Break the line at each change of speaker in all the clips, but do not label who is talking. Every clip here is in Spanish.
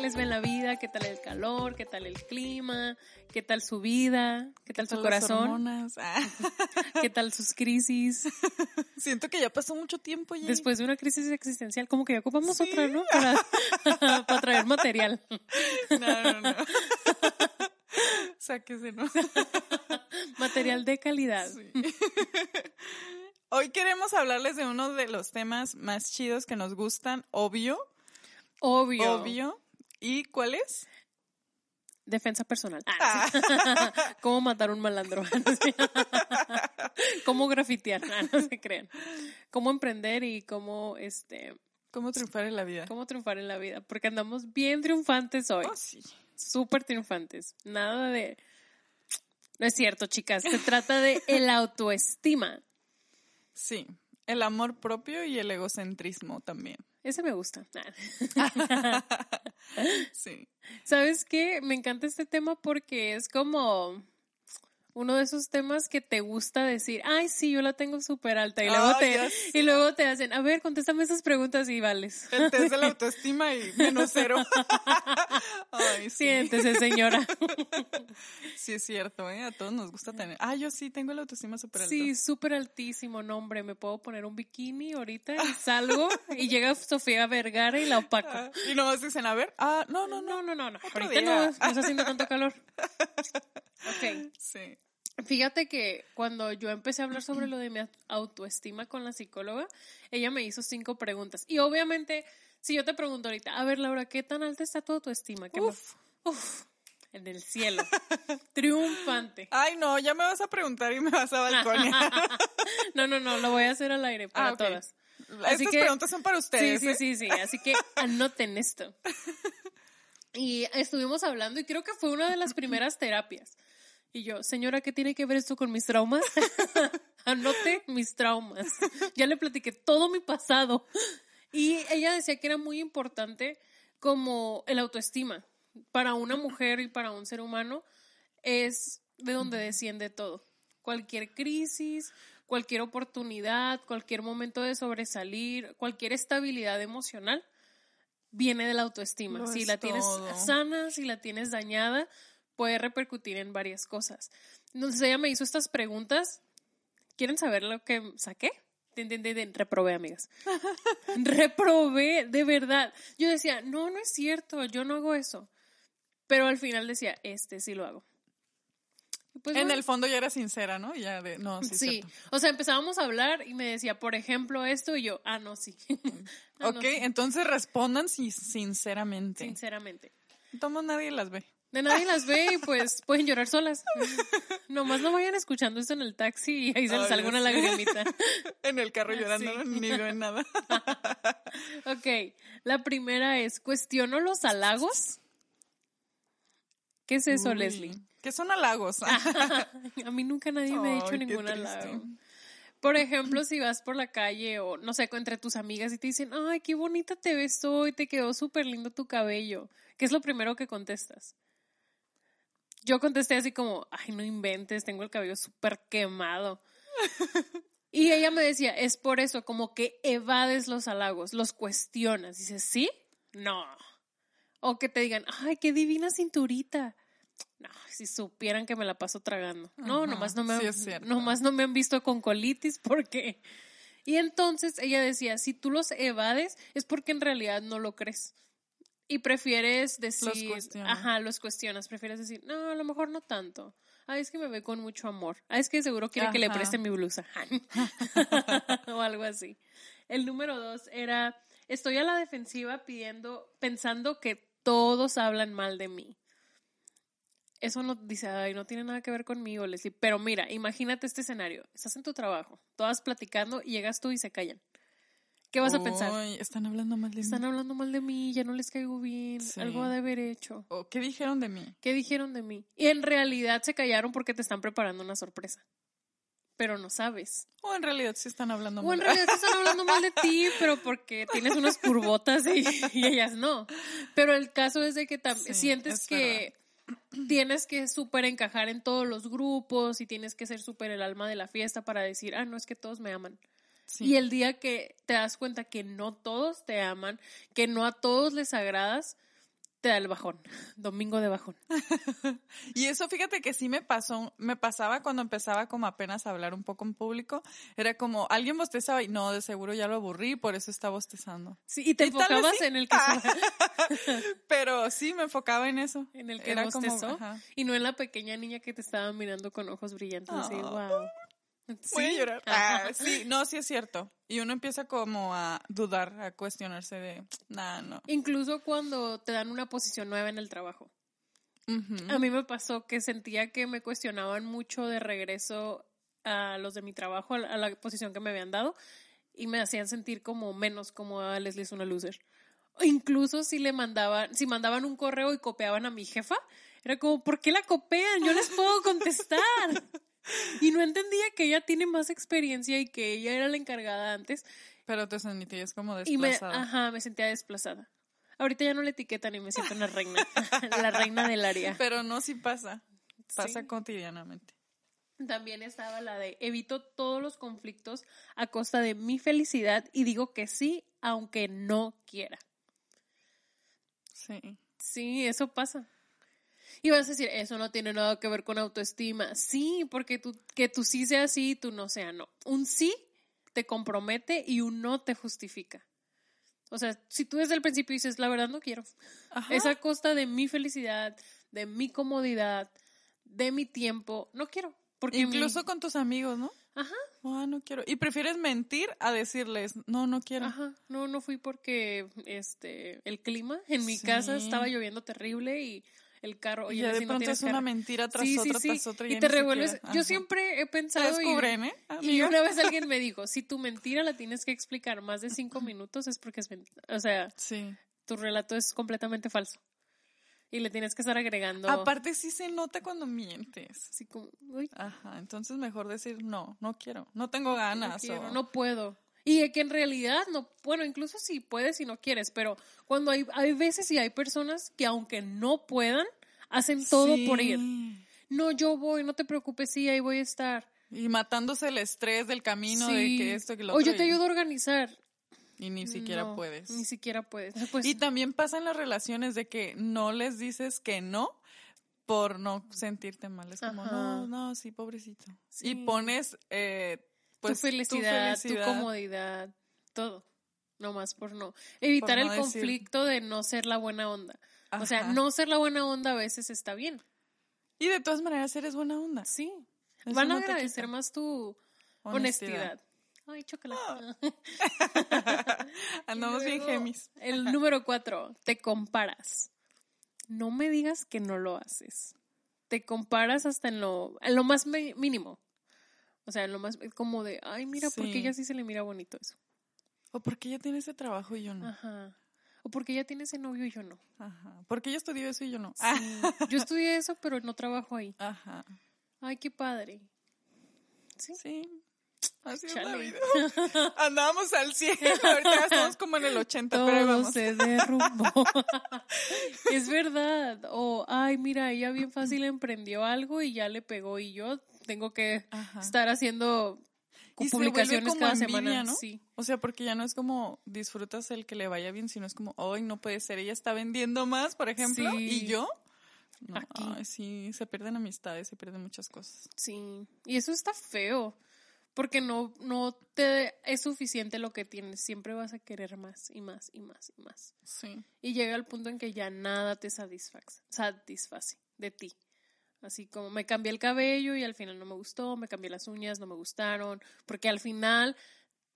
Les ve la vida? ¿Qué tal el calor? ¿Qué tal el clima? ¿Qué tal su vida? ¿Qué tal su corazón?
Ah,
¿Qué tal sus crisis?
Siento que ya pasó mucho tiempo.
Después de una crisis existencial, como que ya ocupamos
Sí.
otra, ¿no? Para, para traer material.
No, no, no. Sáquese, ¿no?
Material de calidad.
Sí. Hoy queremos hablarles de uno de los temas más chidos que nos gustan, obvio,
Obvio.
obvio. ¿Y cuál es?
Defensa personal. Ah, sí. ¿Cómo matar un malandro? ¿Cómo grafitear? Ah, no se crean. ¿Cómo emprender y cómo, este,
¿Cómo triunfar en la vida?
cómo triunfar en la vida? Porque andamos bien triunfantes hoy.
Oh, sí.
súper triunfantes. Nada de... No es cierto, chicas. Se trata de el autoestima.
Sí. El amor propio y el egocentrismo también.
Ese me gusta.
Sí.
¿Sabes qué? Me encanta este tema porque es como uno de esos temas que te gusta decir, ay, sí, yo la tengo súper alta. Y luego, te, y luego te hacen, a ver, contéstame esas preguntas y vales.
El test de la autoestima y menos cero. Ay, sí.
Siéntese, señora.
Sí, es cierto, ¿eh? A todos nos gusta tener. Ah, yo sí tengo la autoestima súper alta.
Sí, súper altísimo, no, hombre. Me puedo poner un bikini ahorita y salgo y llega Sofía Vergara y la opaco.
Ah, y nomás dicen, a ver, ah, no, no, no.
No, no, no, no. Ahorita
día.
no, no está haciendo tanto calor. Ok.
Sí.
Fíjate que cuando yo empecé a hablar sobre lo de mi autoestima con la psicóloga, ella me hizo cinco preguntas. Y obviamente, si yo te pregunto ahorita, a ver, Laura, ¿qué tan alta está tu autoestima? Que me-
Uf.
Uf, en el cielo. Triunfante.
Ay, no, ya me vas a preguntar y me vas a balconear.
No, no, no, lo voy a hacer al aire para
Ah,
todas. Así
Estas
que-
preguntas son para
Sí,
ustedes.
sí,
¿eh?
sí, sí. Así que anoten esto. Y estuvimos hablando y creo que fue una de las primeras terapias. Y yo, señora, ¿qué tiene que ver esto con mis traumas? Anote mis traumas. Ya le platiqué todo mi pasado. Y ella decía que era muy importante como el autoestima. Para una mujer y para un ser humano es de donde desciende todo. Cualquier crisis, cualquier oportunidad, cualquier momento de sobresalir, cualquier estabilidad emocional viene de la autoestima.
Lo
si la tienes sana, si la tienes dañada, puede repercutir en varias cosas. Entonces ella me hizo estas preguntas. ¿Quieren saber lo que saqué? Tin, tin, tin. Reprobé, amigas. Reprobé, de verdad. Yo decía, no, no es cierto, yo no hago eso. Pero al final decía, este sí lo hago. Pues,
en
bueno,
el fondo ya era sincera, ¿no? Ya de, no, sí.
Sí, o sea, empezábamos a hablar y me decía, por ejemplo, esto y yo, ah, no, sí. Ah, no,
ok,
sí,
entonces respondan si- sinceramente.
sinceramente.
Tomo nadie las ve.
De nadie las ve y pues pueden llorar solas. Nomás no vayan escuchando esto en el taxi y ahí se les salga una lagrimita.
En el carro llorando,
Sí.
ni ven nada.
Ok, la primera es, ¿cuestiono los halagos? ¿Qué es eso,
Uy,
Leslie?
¿Qué son halagos?
A mí nunca nadie me ha dicho ningún halago. Por ejemplo, si vas por la calle o no sé, entre tus amigas y te dicen, ay, qué bonita te ves hoy, te quedó súper lindo tu cabello. ¿Qué es lo primero que contestas? Yo contesté así como, ay, no inventes, tengo el cabello súper quemado. Y ella me decía, es por eso, como que evades los halagos, los cuestionas. Dices, ¿sí? No. O que te digan, ay, qué divina cinturita. No, si supieran que me la paso tragando. No,
Ajá,
nomás no me,
sí cierto.
nomás no me han visto con colitis porque... Y entonces ella decía, si tú los evades es porque en realidad no lo crees. Y prefieres decir,
cuestionas.
ajá, los cuestionas, prefieres decir, no, a lo mejor no tanto. Ay, es que me ve con mucho amor. Ay, es que seguro quiere que le preste mi blusa. o algo así. El número dos era, estoy a la defensiva pidiendo, pensando que todos hablan mal de mí. eso no dice, ay, no tiene nada que ver conmigo, Leslie. Pero mira, imagínate este escenario. Estás en tu trabajo, todas platicando y llegas tú y se callan. ¿Qué vas a pensar?
Están hablando mal de
Están
mí.
hablando mal de mí, ya no les caigo bien,
Sí.
algo ha de haber hecho.
¿O ¿Qué dijeron de mí?
¿Qué dijeron de mí? Y en realidad se callaron porque te están preparando una sorpresa. Pero no sabes.
O en realidad sí están hablando
O en
mal.
realidad te están hablando mal de ti, pero porque tienes unas curvotas y, y ellas no. Pero el caso es de que
Sí,
sientes
es
que tienes que súper encajar en todos los grupos y tienes que ser súper el alma de la fiesta para decir, ah, no es que todos me aman.
Sí.
Y el día que te das cuenta que no todos te aman, que no a todos les agradas, te da el bajón. Domingo de bajón.
Y eso fíjate que sí me pasó, me pasaba cuando empezaba como apenas a hablar un poco en público, era como alguien bostezaba y no, de seguro ya lo aburrí, por eso está bostezando.
Sí, y te
Y
enfocabas
sí.
en el que
Pero sí me enfocaba en eso.
en el que
Era
bostezó y no en la pequeña niña que te estaba mirando con ojos brillantes. así,
Ah.
Wow.
Voy a
Sí.
llorar. Ah, sí, no, sí es cierto. Y uno empieza como a dudar, a cuestionarse de, nah, no.
Incluso cuando te dan una posición nueva en el trabajo. A mí me pasó que sentía que me cuestionaban mucho de regreso a los de mi trabajo, a la, a la posición que me habían dado, y me hacían sentir como menos, como a Leslie es una loser. O incluso si le mandaban, si mandaban un correo y copiaban a mi jefa, era como, ¿por qué la copian? Yo les puedo contestar. Y no entendía que ella tiene más experiencia y que ella era la encargada antes.
Pero te sentías como
Y me,
desplazada.
ajá, me sentía desplazada. Ahorita ya no le etiquetan y me siento una reina, la reina del área.
Pero no, sí pasa. Pasa
Sí.
cotidianamente.
También estaba la de evito todos los conflictos a costa de mi felicidad y digo que sí, aunque no quiera.
Sí.
Sí, eso pasa. Y vas a decir, eso no tiene nada que ver con autoestima. Sí, porque tú, que tu sí sea sí y tu no sea no. Un sí te compromete y un no te justifica. O sea, si tú desde el principio dices, la verdad no quiero,
Ajá.
es a costa de mi felicidad, de mi comodidad, de mi tiempo, no quiero. Porque mi-
Incluso con tus amigos, ¿no?
Ajá.
Ah, no quiero. Y prefieres mentir a decirles, no, no quiero.
Ajá, no, no fui porque este el clima en mi
Sí.
casa estaba lloviendo terrible y el carro,
y
oye,
ya de
no
pronto es una
carro.
mentira tras
Sí, sí,
otra,
sí,
tras otra.
y te revuelves.
siquiera-
Yo
Ajá.
siempre he pensado y,
descubren, ¿eh?
y una vez alguien me dijo, si tu mentira la tienes que explicar más de cinco minutos es porque es mentira. O sea, tu relato es completamente falso. Y le tienes que estar agregando
Aparte sí se nota cuando mientes.
así como, uy,
Ajá, entonces mejor decir, no, no quiero, no tengo
no,
ganas.
quiero,
o-
no puedo. Y que en realidad no, bueno, incluso si puedes y no quieres, pero cuando hay, hay veces y hay personas que aunque no puedan, hacen todo
Sí.
por ir. No, yo voy, no te preocupes, sí, ahí voy a estar.
Y matándose el estrés del camino de que esto, que lo
O
otro.
yo te ayudo a organizar.
Y ni siquiera
No,
puedes.
Ni siquiera puedes. Pues,
Y también pasa en las relaciones de que no les dices que no por no sentirte mal. Es como,
Ajá.
no, no, sí, pobrecito.
Sí.
Y pones, eh, pues,
tu, felicidad, tu
felicidad.
comodidad, todo. No más por no. Evitar
no
el
decir-
conflicto de no ser la buena onda. O sea, no ser la buena onda a veces está bien.
Y de todas maneras eres buena onda.
Sí.
Eso
Van a
no
agradecer más tu honestidad. Ay, chocolate.
Andamos
Y
bien gemis.
El número cuatro, te comparas. No me digas que no lo haces. Te comparas hasta en lo, en lo más mínimo. O sea, lo más como de, ay, mira, porque
Sí.
ella sí se le mira bonito eso.
O porque ella tiene ese trabajo y yo no.
Ajá. O porque ella tiene ese novio y yo no.
Ajá. Porque ella estudió eso y yo no.
Sí. Yo estudié eso, pero no trabajo ahí.
Ajá.
Ay, qué padre. Sí.
Sí. Así es la
Chale.
vida. Andábamos al 100. Ahorita estamos como en el 80, pero vamos.
se derrumbó. es verdad. O, ay, mira, ella bien fácil emprendió algo y ya le pegó y yo tengo que
Ajá.
estar haciendo
Y se
publicaciones
como
cada
envidia,
semana.
¿no?
Sí.
O sea, porque ya no es como disfrutas el que le vaya bien, sino es como, hoy no puede ser, ella está vendiendo más, por ejemplo,
Sí.
y yo. No,
Aquí.
ay, sí, se pierden amistades, se pierden muchas cosas.
Sí. Y eso está feo. Porque no, no te es suficiente lo que tienes. Siempre vas a querer más y más y más y más.
Sí.
Y llega el punto en que ya nada te satisface, satisface de ti. Así como me cambié el cabello y al final no me gustó, me cambié las uñas, no me gustaron, porque al final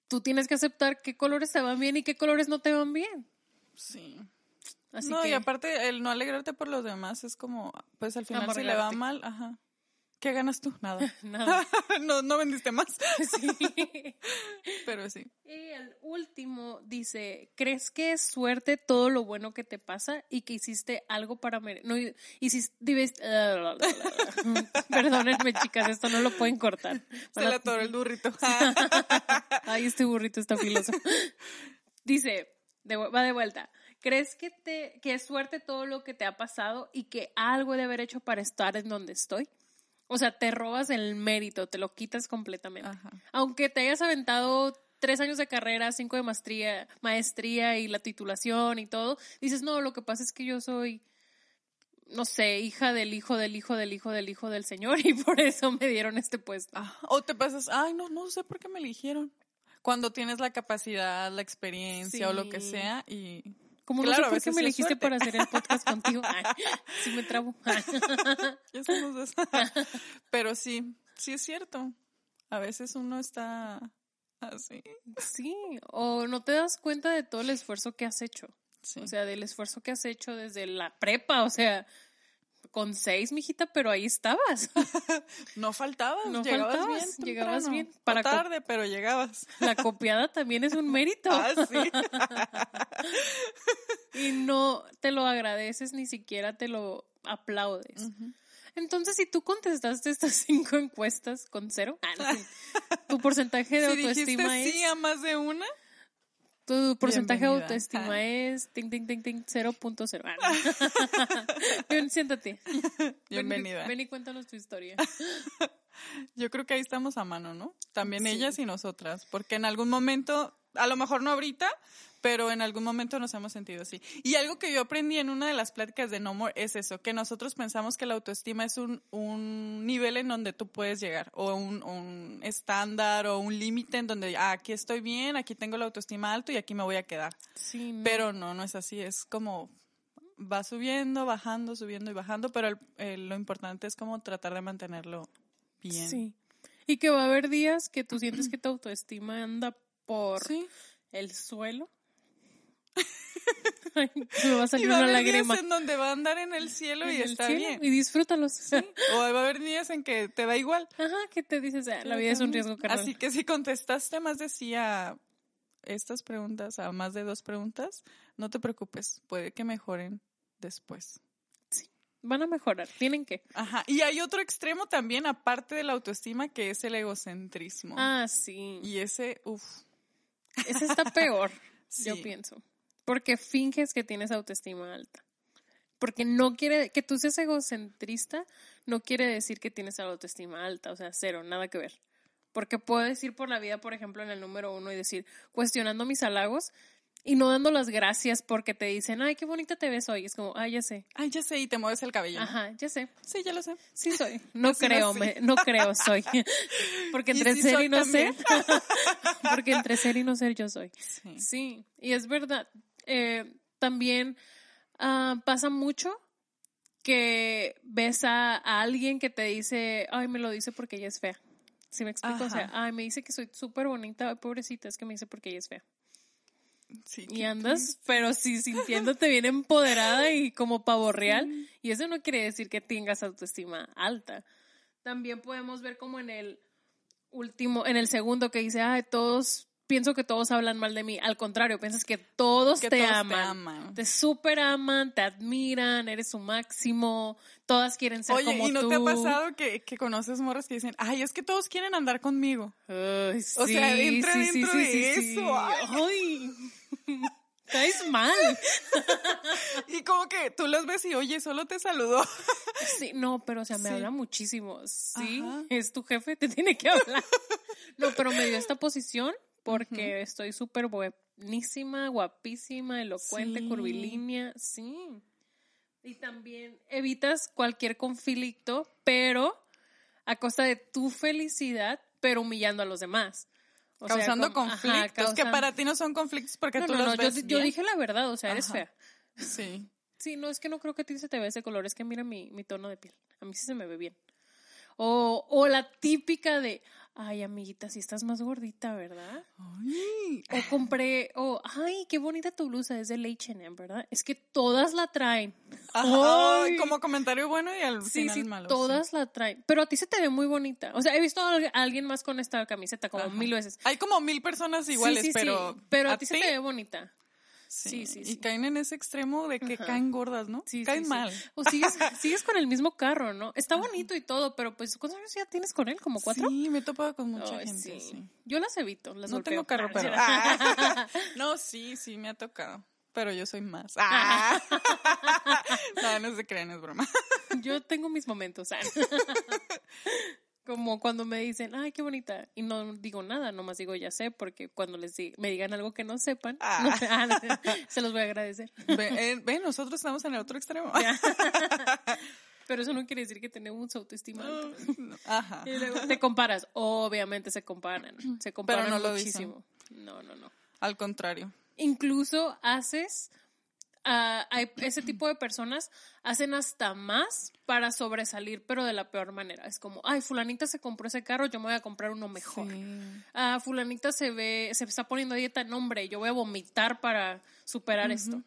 tú tienes que aceptar qué colores te van bien y qué colores no te van bien.
Sí.
Así
no,
que
y aparte el no alegrarte por los demás es como, pues al final si le va mal, ajá. ¿Qué ganas tú? Nada.
nada.
no, no vendiste más.
Sí.
Pero sí.
Y el último dice, ¿crees que es suerte todo lo bueno que te pasa y que hiciste algo para merecer? No, hiciste... Perdónenme, chicas, esto no lo pueden cortar.
Se le atoró el burrito.
Ay, este burrito está filoso. Dice, de va de vuelta. ¿Crees que, te, que es suerte todo lo que te ha pasado y que algo he de haber hecho para estar en donde estoy? O sea, te robas el mérito, te lo quitas completamente.
Ajá.
Aunque te hayas aventado tres años de carrera, cinco de maestría, maestría y la titulación y todo, dices, no, lo que pasa es que yo soy, no sé, hija del hijo del hijo del hijo del hijo del señor y por eso me dieron este puesto.
Ajá. O te pasas, ay, no, no sé por qué me eligieron. Cuando tienes la capacidad, la experiencia o lo que sea y
Como
Claro,
no sé por qué me elegiste para hacer el podcast contigo. Ay, sí me trabo.
ya somos dos. Pero sí, sí es cierto. A veces uno está así.
Sí, o no te das cuenta de todo el esfuerzo que has hecho.
Sí.
O sea, del esfuerzo que has hecho desde la prepa, o sea, con seis, mijita, pero ahí estabas.
no faltabas,
No
llegabas
faltabas,
bien.
llegabas bien. Para
tarde, pero llegabas.
La copiada también es un mérito.
Ah, sí.
Y no te lo agradeces, ni siquiera te lo aplaudes. Entonces, si tú contestaste estas cinco encuestas con cero, ah, no, tu porcentaje de
si dijiste
autoestima es...
sí a más de una,
Tu porcentaje de autoestima
Ah.
es ting, ting, ting, ting, 0.0. Ah, no. Siéntate. Ven
bienvenida.
Ven y cuéntanos tu historia.
Yo creo que ahí estamos a mano, ¿no? También
Sí.
ellas y nosotras, porque en algún momento, a lo mejor no ahorita, pero en algún momento nos hemos sentido así. Y algo que yo aprendí en una de las pláticas de No More es eso, que nosotros pensamos que la autoestima es un, un nivel en donde tú puedes llegar, o un, un estándar, o un límite en donde, ah, aquí estoy bien, aquí tengo la autoestima alto y aquí me voy a quedar.
Sí, no.
Pero no, no es así, es como va subiendo, bajando, subiendo y bajando, pero el- lo importante es como tratar de mantenerlo bien.
Sí. Y que va a haber días que tú sientes que tu autoestima anda por
Sí.
el suelo. Ay, me va a
Y
salir
va a
una
haber días en donde va a andar en el cielo y
el
está
cielo
bien.
Y disfrútalos.
O va a haber días en que te da igual.
Ajá, que te dices, "Ah, la vida es un riesgo, carnal.
Así que si contestaste más de sí a estas preguntas, a más de dos preguntas, no te preocupes, puede que mejoren después.
Van a mejorar, tienen que.
Ajá. Y hay otro extremo también, aparte de la autoestima, que es el egocentrismo.
Ah, sí.
Y ese, uff.
Ese está peor, yo
Sí.
pienso. Porque finges que tienes autoestima alta. Porque no quiere, que tú seas egocentrista, no quiere decir que tienes autoestima alta, o sea, cero, nada que ver. Porque puedes ir por la vida, por ejemplo, en el número uno y decir, cuestionando mis halagos y no dando las gracias porque te dicen, ay, qué bonita te ves hoy. Es como, ay, ya sé.
Ay, ya sé, y te mueves el cabello.
Ajá, ya sé.
Sí, ya lo sé.
Sí soy. No
Así
creo, me- no creo, soy. Porque entre
sí
ser y no ser.
también.
Porque entre ser y no ser yo soy.
Sí.
Sí, y es verdad. Eh, también ah, pasa mucho que ves a, a alguien que te dice, ay, me lo dice porque ella es fea. ¿Sí me explico? O sea, ay, me dice que soy súper bonita, ay, pobrecita, es que me dice porque ella es fea.
Sí,
Y andas, pero sí sintiéndote bien empoderada y como pavo real. Y eso no quiere decir que tengas autoestima alta. También podemos ver como en el último, en el segundo que dice, ay, todos, pienso que todos hablan mal de mí. Al contrario, piensas que todos,
Que
te,
todos te
aman.
aman.
Te super aman, te admiran, eres su máximo, todas quieren ser
Oye,
como
¿y no
tú.
te ha pasado que, que conoces morras que dicen, ay, es que todos quieren andar conmigo?
Ay,
O sea, entra
sí,
dentro
sí,
de eso, ay.
Ay, caes mal.
Y como que tú los ves y, oye, solo te saludó.
Sí, no, pero o sea, me habla muchísimo. Sí,
Ajá.
es tu jefe, te tiene que hablar. No, pero me dio esta posición porque estoy súper buenísima, guapísima, elocuente,
Sí.
curvilínea. Sí. Y también evitas cualquier conflicto, pero a costa de tu felicidad, pero humillando a los demás. O sea,
causando
ajá,
conflictos, que para ti no son conflictos porque
No,
tú
no,
los
no, yo,
ves
yo
bien.
dije la verdad, o sea, eres
Ajá.
fea.
Sí.
Sí, no, es que no creo que a ti se te vea ese color, es que mira mi, mi tono de piel. A mí sí se me ve bien. O, o la típica de, ay, amiguita, si estás más gordita, ¿verdad?
Ay,
O compré, o, ay, qué bonita tu blusa, es del H&M, ¿verdad? Es que todas la traen.
Ajá,
Ay.
como comentario bueno y al
Sí,
final
sí,
malo. sí.
todas la traen. Pero a ti se te ve muy bonita. O sea, he visto a alguien más con esta camiseta como
Ajá.
mil veces.
Hay como mil personas iguales,
Sí, sí, sí,
pero.
Pero a, ti se te ve bonita.
Sí,
Sí, sí,
Y caen en ese extremo de que
Ajá.
caen gordas, ¿no?
Sí,
caen
sí.
mal.
O sigues, sigues con el mismo carro, ¿no? Está bonito y todo, pero pues, ¿cuántos años ya tienes con él? ¿Como cuatro?
Sí, me he topado con mucha
Ay,
gente,
sí.
sí.
Yo las evito, las
No tengo carro, pero. Ah. No, sí, sí, me ha tocado. Pero yo soy más. Ah. no, no se crean, es broma.
Yo tengo mis momentos. ah. Como cuando me dicen, ay, qué bonita. Y no digo nada, nomás digo, ya sé, porque cuando les di- me digan algo que no sepan,
Ah.
no ah, se los voy a agradecer.
Ve, eh, ve, nosotros estamos en el otro extremo.
Ya. Pero eso no quiere decir que tenemos autoestima alta.
Ajá.
Y luego te comparas. Obviamente se comparan. Se comparan
no lo
muchísimo. No, no, no.
Al contrario.
Incluso haces. Hay ese tipo de personas hacen hasta más para sobresalir, pero de la peor manera. Es como, ay, fulanita se compró ese carro, yo me voy a comprar uno mejor.
Sí.
Ah, fulanita se ve, se está poniendo a dieta, no hombre, yo voy a vomitar para superar esto.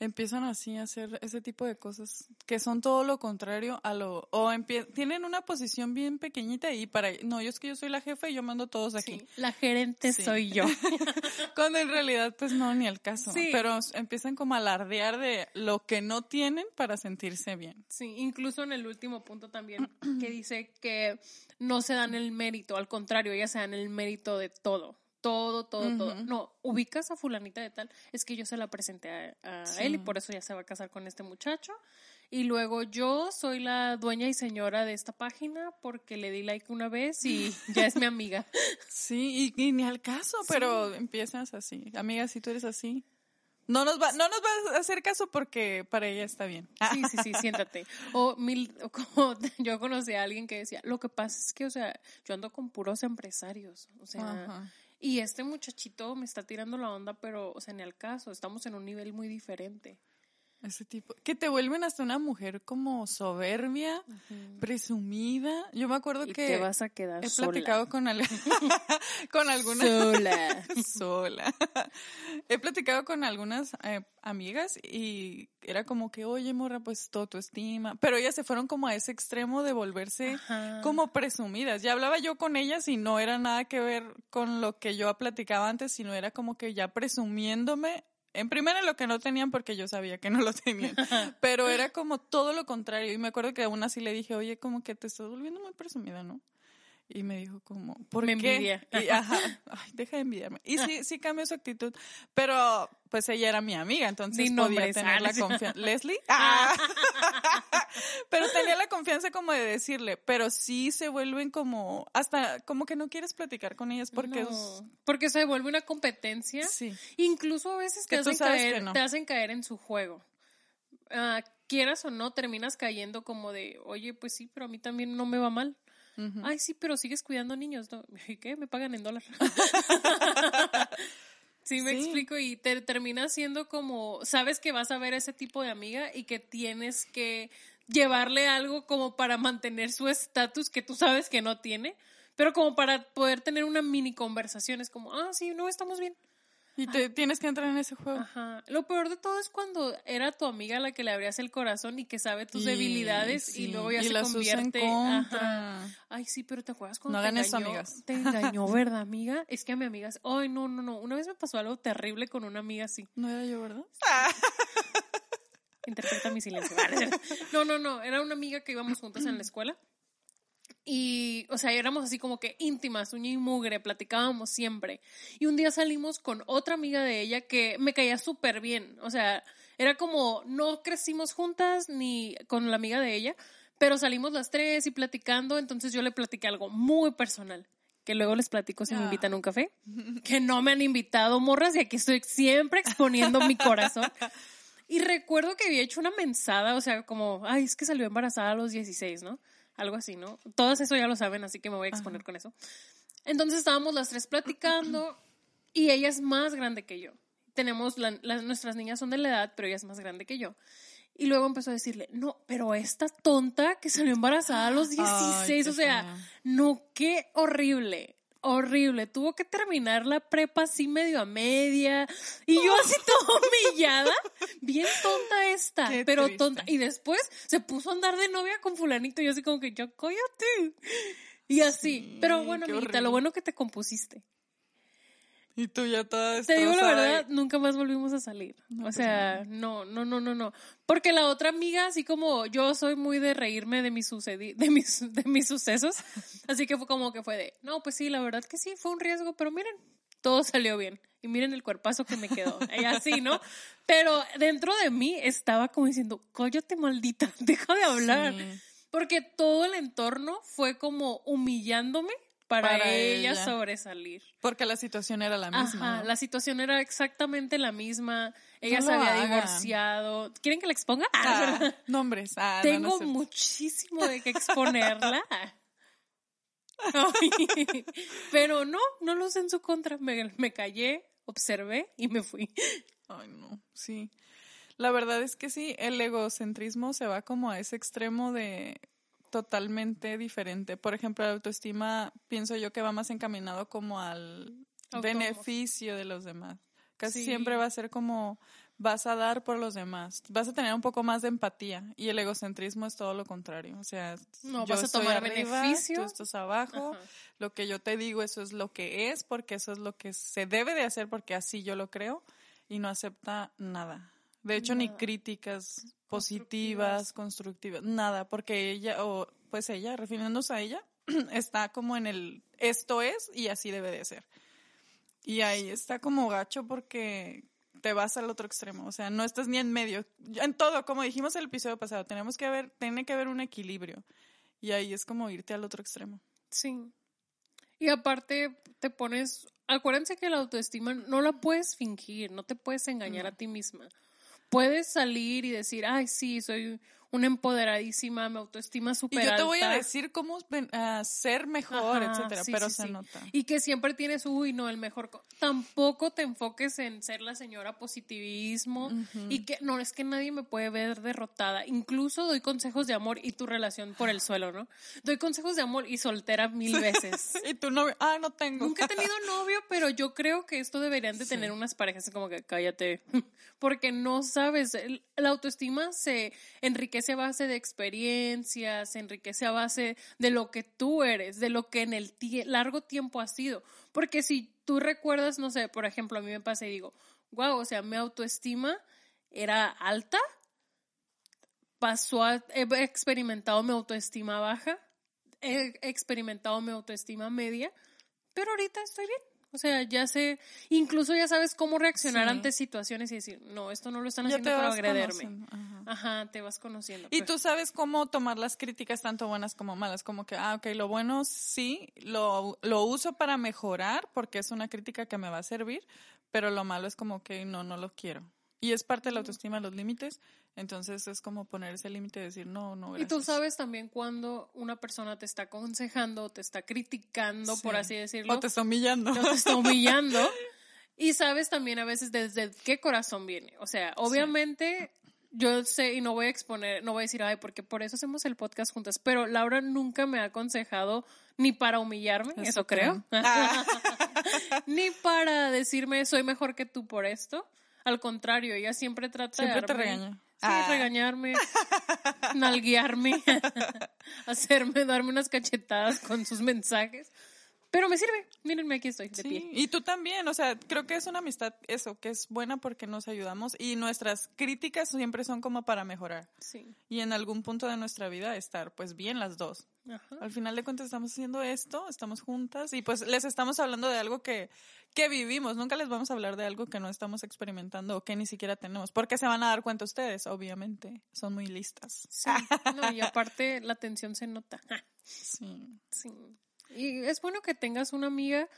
Empiezan así a hacer ese tipo de cosas que son todo lo contrario a lo o empie- tienen una posición bien pequeñita y para no, yo es que yo soy la jefa y yo mando todos aquí.
Sí, la gerente
Sí.
soy yo.
Cuando en realidad pues no ni al caso,
Sí.
pero empiezan como a alardear de lo que no tienen para sentirse bien.
Sí, incluso en el último punto también, que dice que no se dan el mérito, al contrario, ellas se dan el mérito de todo. Todo, todo, todo. No, ubicas a fulanita de tal, es que yo se la presenté a, a
Sí.
él y por eso ya se va a casar con este muchacho. Y luego yo soy la dueña y señora de esta página porque le di like una vez y ya es mi amiga.
Sí, y, y ni al caso, pero empiezas así. Amiga, si tú eres así, no nos va no nos va a hacer caso porque para ella está bien.
Sí, sí, sí, siéntate. O mil, o como yo conocí a alguien que decía, lo que pasa es que, o sea, yo ando con puros empresarios, o sea,
Ajá.
y este muchachito me está tirando la onda, pero, o sea, ni al caso, estamos en un nivel muy diferente.
Ese tipo. Que te vuelven hasta una mujer como soberbia, presumida. Yo me acuerdo
Y
que
te vas a quedar
he
sola.
platicado con, al- con algunas
Sola.
sola. He platicado con algunas eh, amigas y era como que, oye, morra, pues todo tu estima. Pero ellas se fueron como a ese extremo de volverse
Ajá.
como presumidas. Ya hablaba yo con ellas y no era nada que ver con lo que yo platicaba antes, sino era como que ya presumiéndome. En primera lo que no tenían porque yo sabía que no lo tenían, pero era como todo lo contrario. Y me acuerdo que aún así le dije, oye, como que te estás volviendo muy presumida, ¿no? Y me dijo como, ¿por
Me
qué?
envidia.
Y, ajá, ay, deja de envidiarme. Y sí, sí cambió su actitud, pero pues ella era mi amiga, entonces
Di
podía tener la
ah,
confianza. ¿Leslie? Ah. pero tenía la confianza como de decirle, pero sí se vuelven como, hasta como que no quieres platicar con ellas porque
No,
es-
porque se vuelve una competencia.
sí.
Incluso a veces te hacen, caer,
no.
te hacen caer en su juego. Ah, quieras o no, terminas cayendo como de, oye, pues sí, pero a mí también no me va mal. Ay, sí, pero sigues cuidando niños. ¿no? ¿Y qué? Me pagan en dólar. sí, me
Sí.
explico. Y te terminas siendo como, sabes que vas a ver ese tipo de amiga y que tienes que llevarle algo como para mantener su estatus que tú sabes que no tiene. Pero como para poder tener una mini conversación, es como, ah, sí, no, estamos bien.
Y te tienes que entrar en ese juego.
Ajá. Lo peor de todo es cuando era tu amiga la que le abrías el corazón y que sabe tus
Y-
debilidades
sí,
y luego ya
y
se
las en
convierte.
contra.
Ajá. Ay, sí, pero te acuerdas cuando
No
te
hagan eso,
engañó?
amigas.
Te engañó, ¿verdad, amiga? Es que a mi amiga, ay, no, no, no. Una vez me pasó algo terrible con una amiga así.
No era yo, ¿verdad?
Interpreta mi silencio. No, no, no. Era una amiga que íbamos juntas en la escuela. Y, o sea, éramos así como que íntimas, uña y mugre, platicábamos siempre. Y un día salimos con otra amiga de ella que me caía súper bien. O sea, era como, no crecimos juntas ni con la amiga de ella, pero salimos las tres y platicando. Entonces yo le platiqué algo muy personal. Que luego les platico si me
Ah.
invitan a un café. Que no me han invitado, morras, y aquí estoy siempre exponiendo mi corazón. Y recuerdo que había hecho una mensada, o sea, como, ay, es que salió embarazada a los 16, ¿no? Algo así, ¿no? Todos eso ya lo saben, así que me voy a exponer con eso. Entonces estábamos las tres platicando y ella es más grande que yo. Tenemos, la- nuestras niñas son de la edad, pero ella es más grande que yo. Y luego empezó a decirle, no, pero esta tonta que salió embarazada a los 16,
qué
o sea, no, qué horrible, horrible. Tuvo que terminar la prepa así medio a media. Y yo así toda humillada, bien tonta esta,
Qué
pero
triste.
tonta. Y después se puso a andar de novia con fulanito y yo así como que, ya cállate. Y así,
Sí,
pero bueno, amiguita,
horrible.
lo bueno que te compusiste.
Y tú ya toda
Te digo la verdad, nunca más volvimos a salir.
No,
o
pues
sea, no, no, no, no, no. Porque la otra amiga, así como yo soy muy de reírme de mis sucedi de mis, de mis sucesos, así que fue como que fue de, no, pues sí, la verdad que sí, fue un riesgo, pero miren, todo salió bien. Y miren el cuerpazo que me quedó. Y así, ¿no? Pero dentro de mí estaba como diciendo, cállate maldita, deja de hablar.
Sí.
Porque todo el entorno fue como humillándome para,
Para
ella,
ella.
sobresalir.
Porque la situación era la misma.
Ajá,
¿no?
la situación era exactamente la misma. Ella
No
se había
hagan.
divorciado. ¿Quieren que la exponga?
Ah, nombres. Ah, no, no
Tengo muchísimo de que exponerla. Pero no, no lo usé en su contra. Me, me callé, observé y me fui.
Ay, no, sí. La verdad es que sí, el egocentrismo se va como a ese extremo de totalmente diferente. Por ejemplo, la autoestima, pienso yo que va más encaminado como al
Autónomos.
beneficio de los demás. Casi
Sí.
siempre va a ser como vas a dar por los demás, vas a tener un poco más de empatía y el egocentrismo es todo lo contrario. O sea,
No,
yo
vas a tomar
arriba,
beneficio.
tú estás abajo,
Ajá.
lo que yo te digo, eso es lo que es, porque eso es lo que se debe de hacer, porque así yo lo creo, y no acepta nada. De hecho, ni críticas positivas, constructivas, nada, porque ella, o pues ella, refiriéndose a ella, está como en el esto es y así debe de ser. Y ahí está como gacho porque te vas al otro extremo, o sea, no estás ni en medio. En todo, como dijimos en el episodio pasado, tenemos que ver, tiene que haber un equilibrio. Y ahí es como irte al otro extremo.
Sí. Y aparte te pones, acuérdense que la autoestima no la puedes fingir, no te puedes engañar a ti misma. Puedes salir y decir, ay, sí, soy una empoderadísima, mi autoestima
Y
súper
yo te voy a
alta".
decir cómo ah, ser mejor,
Ajá,
etcétera,
sí,
pero
sí,
se
sí.
nota.
Y que siempre tienes, uy, no, el mejor. co- Tampoco te enfoques en ser la señora positivismo y que no es que nadie me puede ver derrotada. Incluso doy consejos de amor y tu relación por el suelo, ¿no? Doy consejos de amor y soltera mil veces.
Y tú no, ah, no tengo.
Nunca he tenido novio, pero yo creo que esto deberían de tener unas parejas como que cállate, porque no sabes, el- la autoestima se enriquece a base de experiencias, se enriquece a base de lo que tú eres, de lo que en el largo tiempo has sido, porque si tú recuerdas, no sé, por ejemplo, a mí me pasa y digo, wow, o sea, mi autoestima era alta, pasó he experimentado mi autoestima baja, he experimentado mi autoestima media, pero ahorita estoy bien. O sea, ya sé, incluso ya sabes cómo reaccionar
Sí.
ante situaciones y decir, no, esto no lo están haciendo para
conociendo, ajá.
Ajá, te vas conociendo.
Y tú sabes cómo tomar las críticas, tanto buenas como malas, como que, ah, ok, lo bueno sí, lo, lo uso para mejorar, porque es una crítica que me va a servir, pero lo malo es como que no, no lo quiero. Y es parte de la autoestima, los límites, entonces es como poner ese límite y decir, no, no,
Y tú sabes también cuando una persona te está aconsejando, te está criticando, por
Sí.
así decirlo,
O te está humillando.
o te está humillando. Y sabes también a veces desde qué corazón viene. O sea, obviamente yo sé y no voy a exponer, no voy a decir, ay, porque por eso hacemos el podcast juntas, pero Laura nunca me ha aconsejado ni para humillarme, eso,
Eso
creo.
Ah.
ni para decirme soy mejor que tú por esto. Al contrario, ella siempre trata
Siempre
de
te
darme-
regaña.
Sí,
Ah.
regañarme, nalguearme, hacerme, darme unas cachetadas con sus mensajes. Pero me sirve. Mírenme, aquí estoy, de
Sí,
pie.
y tú también, o sea, creo que es una amistad eso, que es buena porque nos ayudamos y nuestras críticas siempre son como para mejorar
Sí.
y en algún punto de nuestra vida estar pues bien las dos.
Ajá.
Al final de cuentas estamos haciendo esto, estamos juntas y pues les estamos hablando de algo que, que vivimos. Nunca les vamos a hablar de algo que no estamos experimentando o que ni siquiera tenemos, porque se van a dar cuenta ustedes, obviamente. Son muy listas.
Sí. No, y aparte la tensión se nota.
Sí.
Sí. Y es bueno que tengas una amiga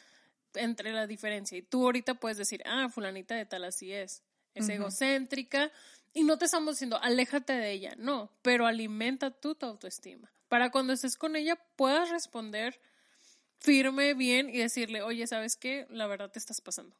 entre la diferencia. Y tú ahorita puedes decir, ah, fulanita de tal así es. Es egocéntrica. Y no te estamos diciendo, aléjate de ella. No, pero alimenta tú tu autoestima. Para cuando estés con ella puedas responder firme, bien y decirle, oye, ¿sabes qué? La verdad te estás pasando.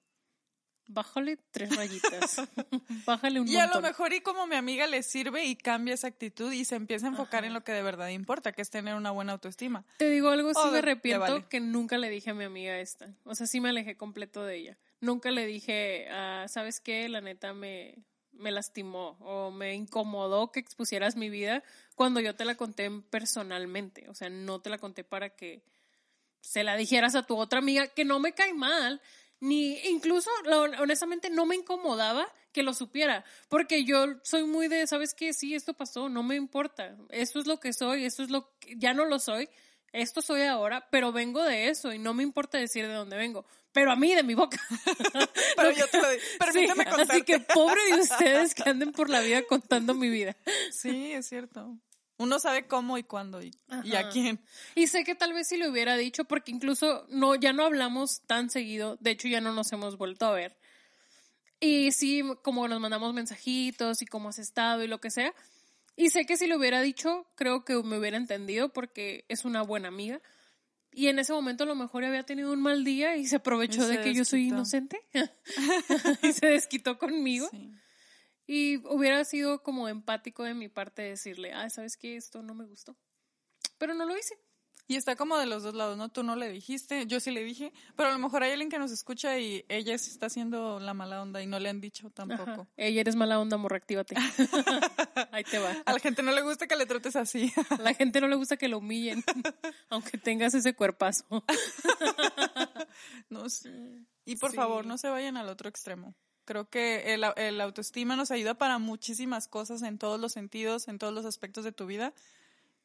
Bájale tres rayitas. bájale un
Y a lo mejor y como mi amiga le sirve y cambia esa actitud y se empieza a enfocar en lo que de verdad importa, que es tener una buena autoestima.
Te digo algo, sí
Oh,
me arrepiento
vale.
que nunca le dije a mi amiga esta. O sea, sí me alejé completo de ella. Nunca le dije, ah, ¿sabes qué? La neta me, me lastimó o me incomodó que expusieras mi vida cuando yo te la conté personalmente. O sea, no te la conté para que se la dijeras a tu otra amiga, que no me cae mal, ni incluso, honestamente, no me incomodaba que lo supiera, porque yo soy muy de, ¿sabes qué? Sí, esto pasó, no me importa, esto es lo que soy, esto es lo que, ya no lo soy, esto soy ahora, pero vengo de eso y no me importa decir de dónde vengo, pero a mí de mi boca.
Pero yo te lo digo. Permíteme
Sí,
contarte.
así que pobre de ustedes que anden por la vida contando mi vida.
Sí, es cierto. Uno sabe cómo y cuándo y, y a quién.
Y sé que tal vez si le hubiera dicho, porque incluso no, ya no hablamos tan seguido, de hecho ya no nos hemos vuelto a ver. Y sí, como nos mandamos mensajitos y cómo has estado y lo que sea. Y sé que si le hubiera dicho, creo que me hubiera entendido porque es una buena amiga. Y en ese momento a lo mejor había tenido un mal día y se aprovechó
Y
de que yo soy inocente. y se desquitó conmigo.
Sí.
Y hubiera sido como empático de mi parte decirle, ah, ¿sabes qué? Esto no me gustó. Pero no lo hice.
Y está como de los dos lados, ¿no? Tú no le dijiste, yo sí le dije, pero a lo mejor hay alguien que nos escucha y ella sí está haciendo la mala onda y no le han dicho tampoco.
Ajá. Ella eres mala onda, morra, actívate. Ahí te va.
A la gente no le gusta que le trates así.
A la gente no le gusta que lo humillen, aunque tengas ese cuerpazo.
no, sí. Y por
Sí.
favor, no se vayan al otro extremo. Creo que el, el autoestima nos ayuda para muchísimas cosas en todos los sentidos, en todos los aspectos de tu vida.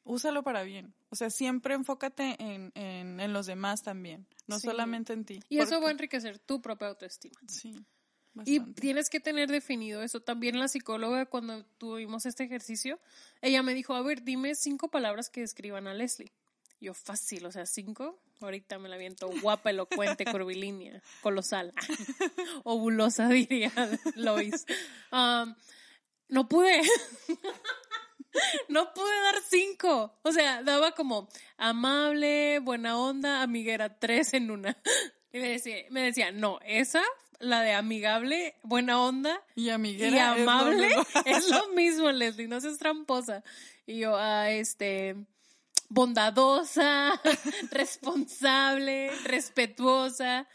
Úsalo para bien. O sea, siempre enfócate en, en, en los demás también, no
Sí.
solamente en ti.
Y eso va a enriquecer tu propia autoestima.
Sí.
Y tienes que tener definido eso. También la psicóloga, cuando tuvimos este ejercicio, ella me dijo, a ver, dime cinco palabras que describan a Leslie. Yo, fácil, o sea, cinco. Ahorita me la viento guapa, elocuente, curvilínea, colosal. Ovulosa, diría Lois. Um, no pude. no pude dar cinco. O sea, daba como amable, buena onda, amiguera, tres en una. Y me decía, me decía, no, esa, la de amigable, buena onda
Y amiguera.
y
es lo
amable
mismo.
es lo mismo, Leslie, no seas tramposa. Y yo, ah, este, bondadosa, responsable, respetuosa.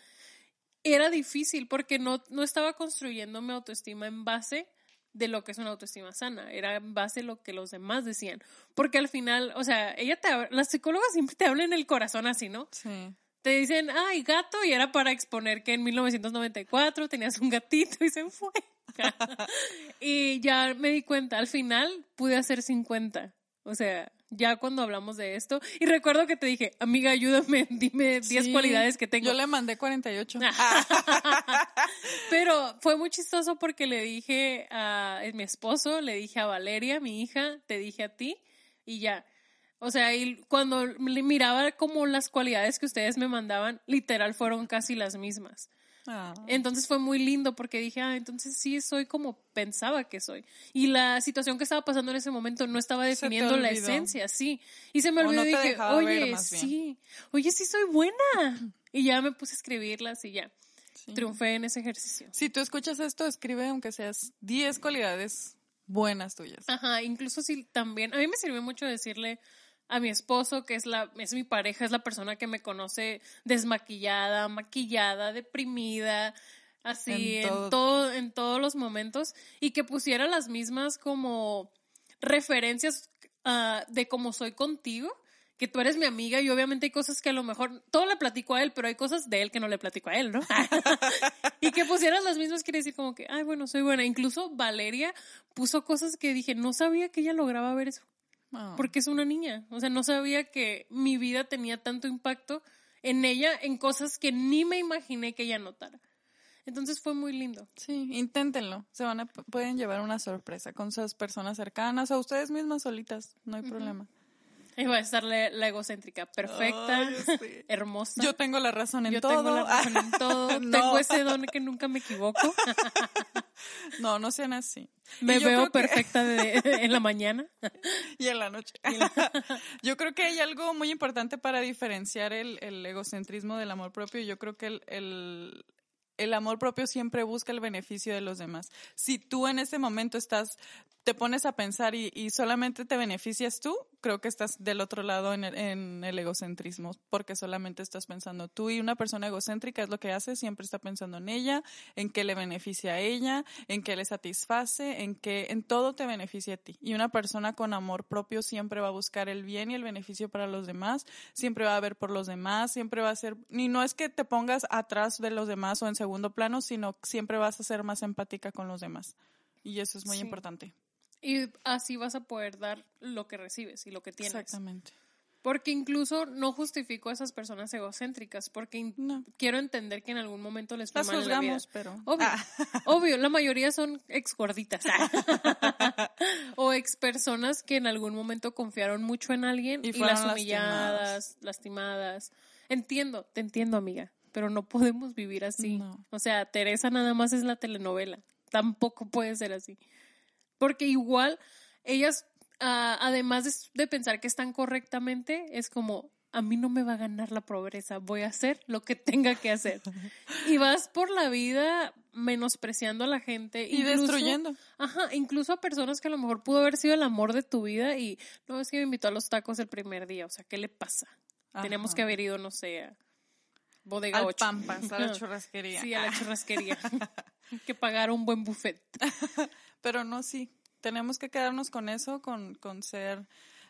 Era difícil porque no, no estaba construyendo mi autoestima en base de lo que es una autoestima sana, era en base a lo que los demás decían. Porque al final, o sea, ella te las psicólogas siempre te hablan en el corazón así, ¿no?
Sí.
Te dicen, ay, gato, y era para exponer que en 1994 tenías un gatito y se fue. y ya me di cuenta, al final pude hacer 50. O sea, ya cuando hablamos de esto. Y recuerdo que te dije, amiga, ayúdame, dime 10
Sí,
cualidades que tengo.
Yo le mandé 48.
Pero fue muy chistoso porque le dije a mi esposo, le dije a Valeria, mi hija, te dije a ti y ya. O sea, y cuando miraba como las cualidades que ustedes me mandaban, literal fueron casi las mismas.
Ah.
Entonces fue muy lindo porque dije, ah, entonces sí soy como pensaba que soy. Y la situación que estaba pasando en ese momento no estaba definiendo la esencia, sí. Y se me olvidó
no
y
te
dije, oye, sí, oye, sí soy buena. Y ya me puse a escribirlas y ya.
Sí.
Triunfé en ese ejercicio.
Si tú escuchas esto, escribe aunque seas 10 cualidades buenas tuyas.
Ajá, incluso si también, a mí me sirvió mucho decirle a mi esposo, que es la, es mi pareja, es la persona que me conoce desmaquillada, maquillada, deprimida, así,
En
en,
todo.
todo, en todos los momentos, y que pusiera las mismas como referencias ah, de cómo soy contigo, que tú eres mi amiga y obviamente hay cosas que a lo mejor, todo le platico a él, pero hay cosas de él que no le platico a él, ¿no? y que pusieras las mismas quiere decir como que, ay, bueno, soy buena. Incluso Valeria puso cosas que dije, no sabía que ella lograba ver eso, Porque es una niña. O sea, no sabía que mi vida tenía tanto impacto en ella, en cosas que ni me imaginé que ella notara. Entonces fue muy lindo.
Sí, inténtenlo. Se van a, pueden llevar una sorpresa con sus personas cercanas o ustedes mismas solitas. No hay problema.
Va a estar la, la egocéntrica, perfecta, hermosa.
Yo tengo la razón en
Yo
todo.
tengo la razón en todo.
No.
Tengo ese don que nunca me equivoco.
No, no sean así.
Me
yo
veo
que-
perfecta de- en la mañana.
Y en la noche. yo creo que hay algo muy importante para diferenciar el, el egocentrismo del amor propio. Yo creo que el, el, el amor propio siempre busca el beneficio de los demás. Si tú en ese momento estás, te pones a pensar y, y solamente te beneficias tú, creo que estás del otro lado en el, en el, egocentrismo, porque solamente estás pensando tú y una persona egocéntrica es lo que hace, siempre está pensando en ella, en qué le beneficia a ella, en qué le satisface, en qué, en todo te beneficia a ti. Y una persona con amor propio siempre va a buscar el bien y el beneficio para los demás, siempre va a ver por los demás, siempre va a ser, y no es que te pongas atrás de los demás o en segundo plano, sino siempre vas a ser más empática con los demás. Y eso es muy sí. importante.
Y así vas a poder dar lo que recibes y lo que tienes.
Exactamente.
Porque incluso no justifico a esas personas egocéntricas, porque no. quiero entender que en algún momento les fue
Las
mal en la vida.
pero...
Obvio, ah. obvio, la mayoría son ex gorditas. o ex personas que en algún momento confiaron mucho en alguien y, y las humilladas, lastimadas. lastimadas. Entiendo, te entiendo, amiga, pero no podemos vivir así.
No.
O sea, Teresa nada más es la telenovela. Tampoco puede ser así. Porque igual ellas, uh, además de, de, pensar que están correctamente, es como, a mí no me va a ganar la pobreza, voy a hacer lo que tenga que hacer. y vas por la vida menospreciando a la gente.
Y incluso, destruyendo.
Ajá, incluso a personas que a lo mejor pudo haber sido el amor de tu vida y no es que me invitó a los tacos el primer día, o sea, ¿qué le pasa? Ajá. Tenemos que haber ido, no sé, a Bodega
Al
8.
Pampas, a la churrasquería.
Sí, a la churrasquería. que pagar un buen buffet.
Pero no, sí. Tenemos que quedarnos con eso, con, con ser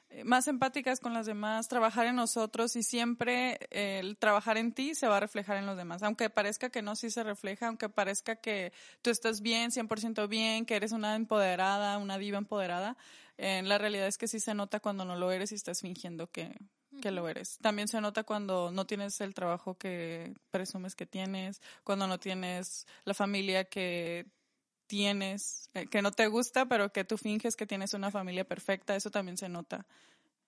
eh, más empáticas con las demás, trabajar en nosotros y siempre eh, el trabajar en ti se va a reflejar en los demás. Aunque parezca que no, sí se refleja, aunque parezca que tú estás bien, 100% bien, que eres una empoderada, una diva empoderada, eh, la realidad es que sí se nota cuando no lo eres y estás fingiendo que, que lo eres. También se nota cuando no tienes el trabajo que presumes que tienes, cuando no tienes la familia que tienes, eh, que no te gusta, pero que tú finges que tienes una familia perfecta, eso también se nota.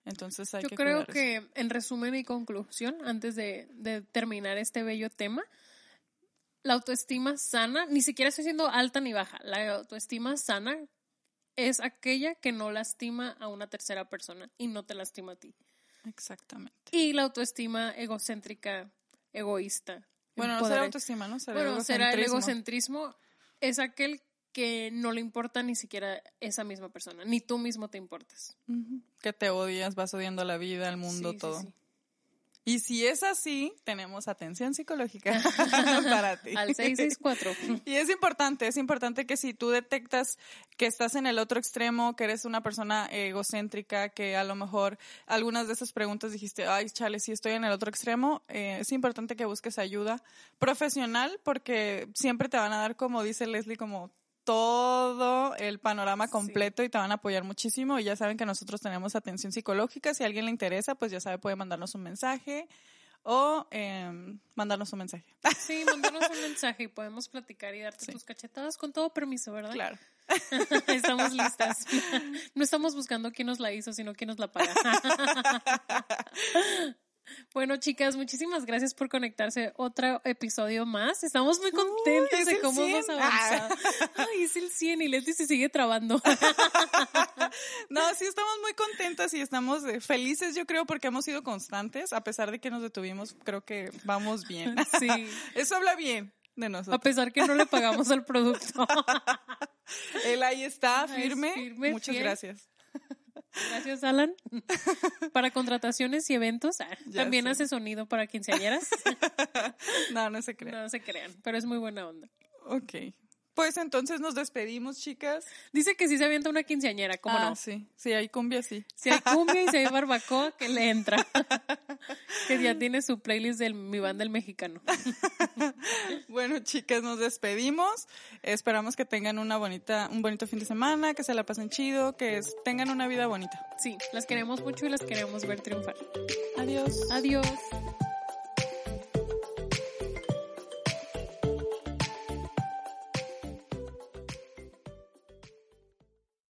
Entonces hay
Yo
que
creo que, eso. en resumen y conclusión, antes de, de, terminar este bello tema, la autoestima sana, ni siquiera estoy siendo alta ni baja, la autoestima sana es aquella que no lastima a una tercera persona y no te lastima a ti.
Exactamente.
Y la autoestima egocéntrica, egoísta.
Bueno, no será autoestima, ¿no?
Será bueno, será el egocentrismo. Es aquel que no le importa ni siquiera esa misma persona, ni tú mismo te importas.
Uh -huh. Que te odias, vas odiando la vida, el mundo,
sí,
todo.
Sí, sí.
Y si es así, tenemos atención psicológica para ti.
Al 664.
Y es importante, es importante que si tú detectas que estás en el otro extremo, que eres una persona egocéntrica, que a lo mejor algunas de esas preguntas dijiste, ay, chale, si estoy en el otro extremo, eh, es importante que busques ayuda profesional porque siempre te van a dar, como dice Leslie, como todo el panorama completo sí. y te van a apoyar muchísimo. Y ya saben que nosotros tenemos atención psicológica. Si a alguien le interesa, pues ya sabe, puede mandarnos un mensaje o eh, mandarnos un mensaje.
Sí, mandarnos un mensaje y podemos platicar y darte sí. tus cachetadas con todo permiso, ¿verdad?
Claro.
estamos listas. No estamos buscando quién nos la hizo, sino quién nos la paga. Bueno, chicas, muchísimas gracias por conectarse otro episodio más. Estamos muy contentas
Uy,
de cómo hemos avanzado. Ay, es el 100 y Leslie se sigue trabando.
no, sí estamos muy contentas y estamos eh, felices, yo creo, porque hemos sido constantes. A pesar de que nos detuvimos, creo que vamos bien.
Sí.
Eso habla bien de nosotros.
A pesar que no le pagamos al producto.
Él ahí está, firme. Muchas
fiel.
gracias.
Gracias, Alan. Para contrataciones y eventos,
Ya
también
sé.
hace sonido para quinceañeras.
No, no se crean.
No se crean, pero es muy buena onda.
Ok. Pues entonces nos despedimos, chicas.
Dice que sí se avienta una quinceañera, ¿cómo
ah,
no?
sí. Sí, hay cumbia, sí.
Si hay cumbia y si hay barbacoa, que le entra. que ya tiene su playlist del Mi Banda el Mexicano.
Bueno, chicas, nos despedimos. Esperamos que tengan una bonita, un bonito fin de semana, que se la pasen chido, que tengan una vida bonita.
Sí, las queremos mucho y las queremos ver triunfar.
Adiós.
Adiós.